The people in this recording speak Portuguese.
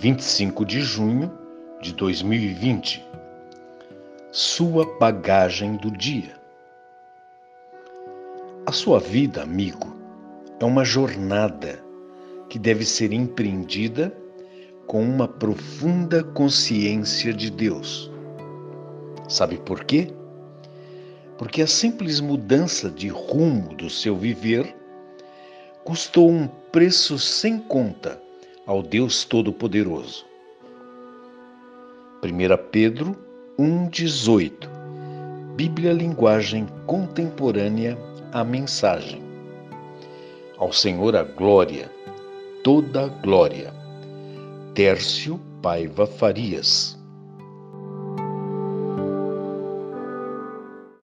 25 de junho de 2020. Sua bagagem do dia. A sua vida, amigo, é uma jornada que deve ser empreendida com uma profunda consciência de Deus. Sabe por quê? Porque a simples mudança de rumo do seu viver custou um preço sem conta ao Deus Todo-Poderoso. 1 Pedro 1,18 Bíblia Linguagem Contemporânea A Mensagem Ao Senhor a glória, toda a glória. Tércio Paiva Farias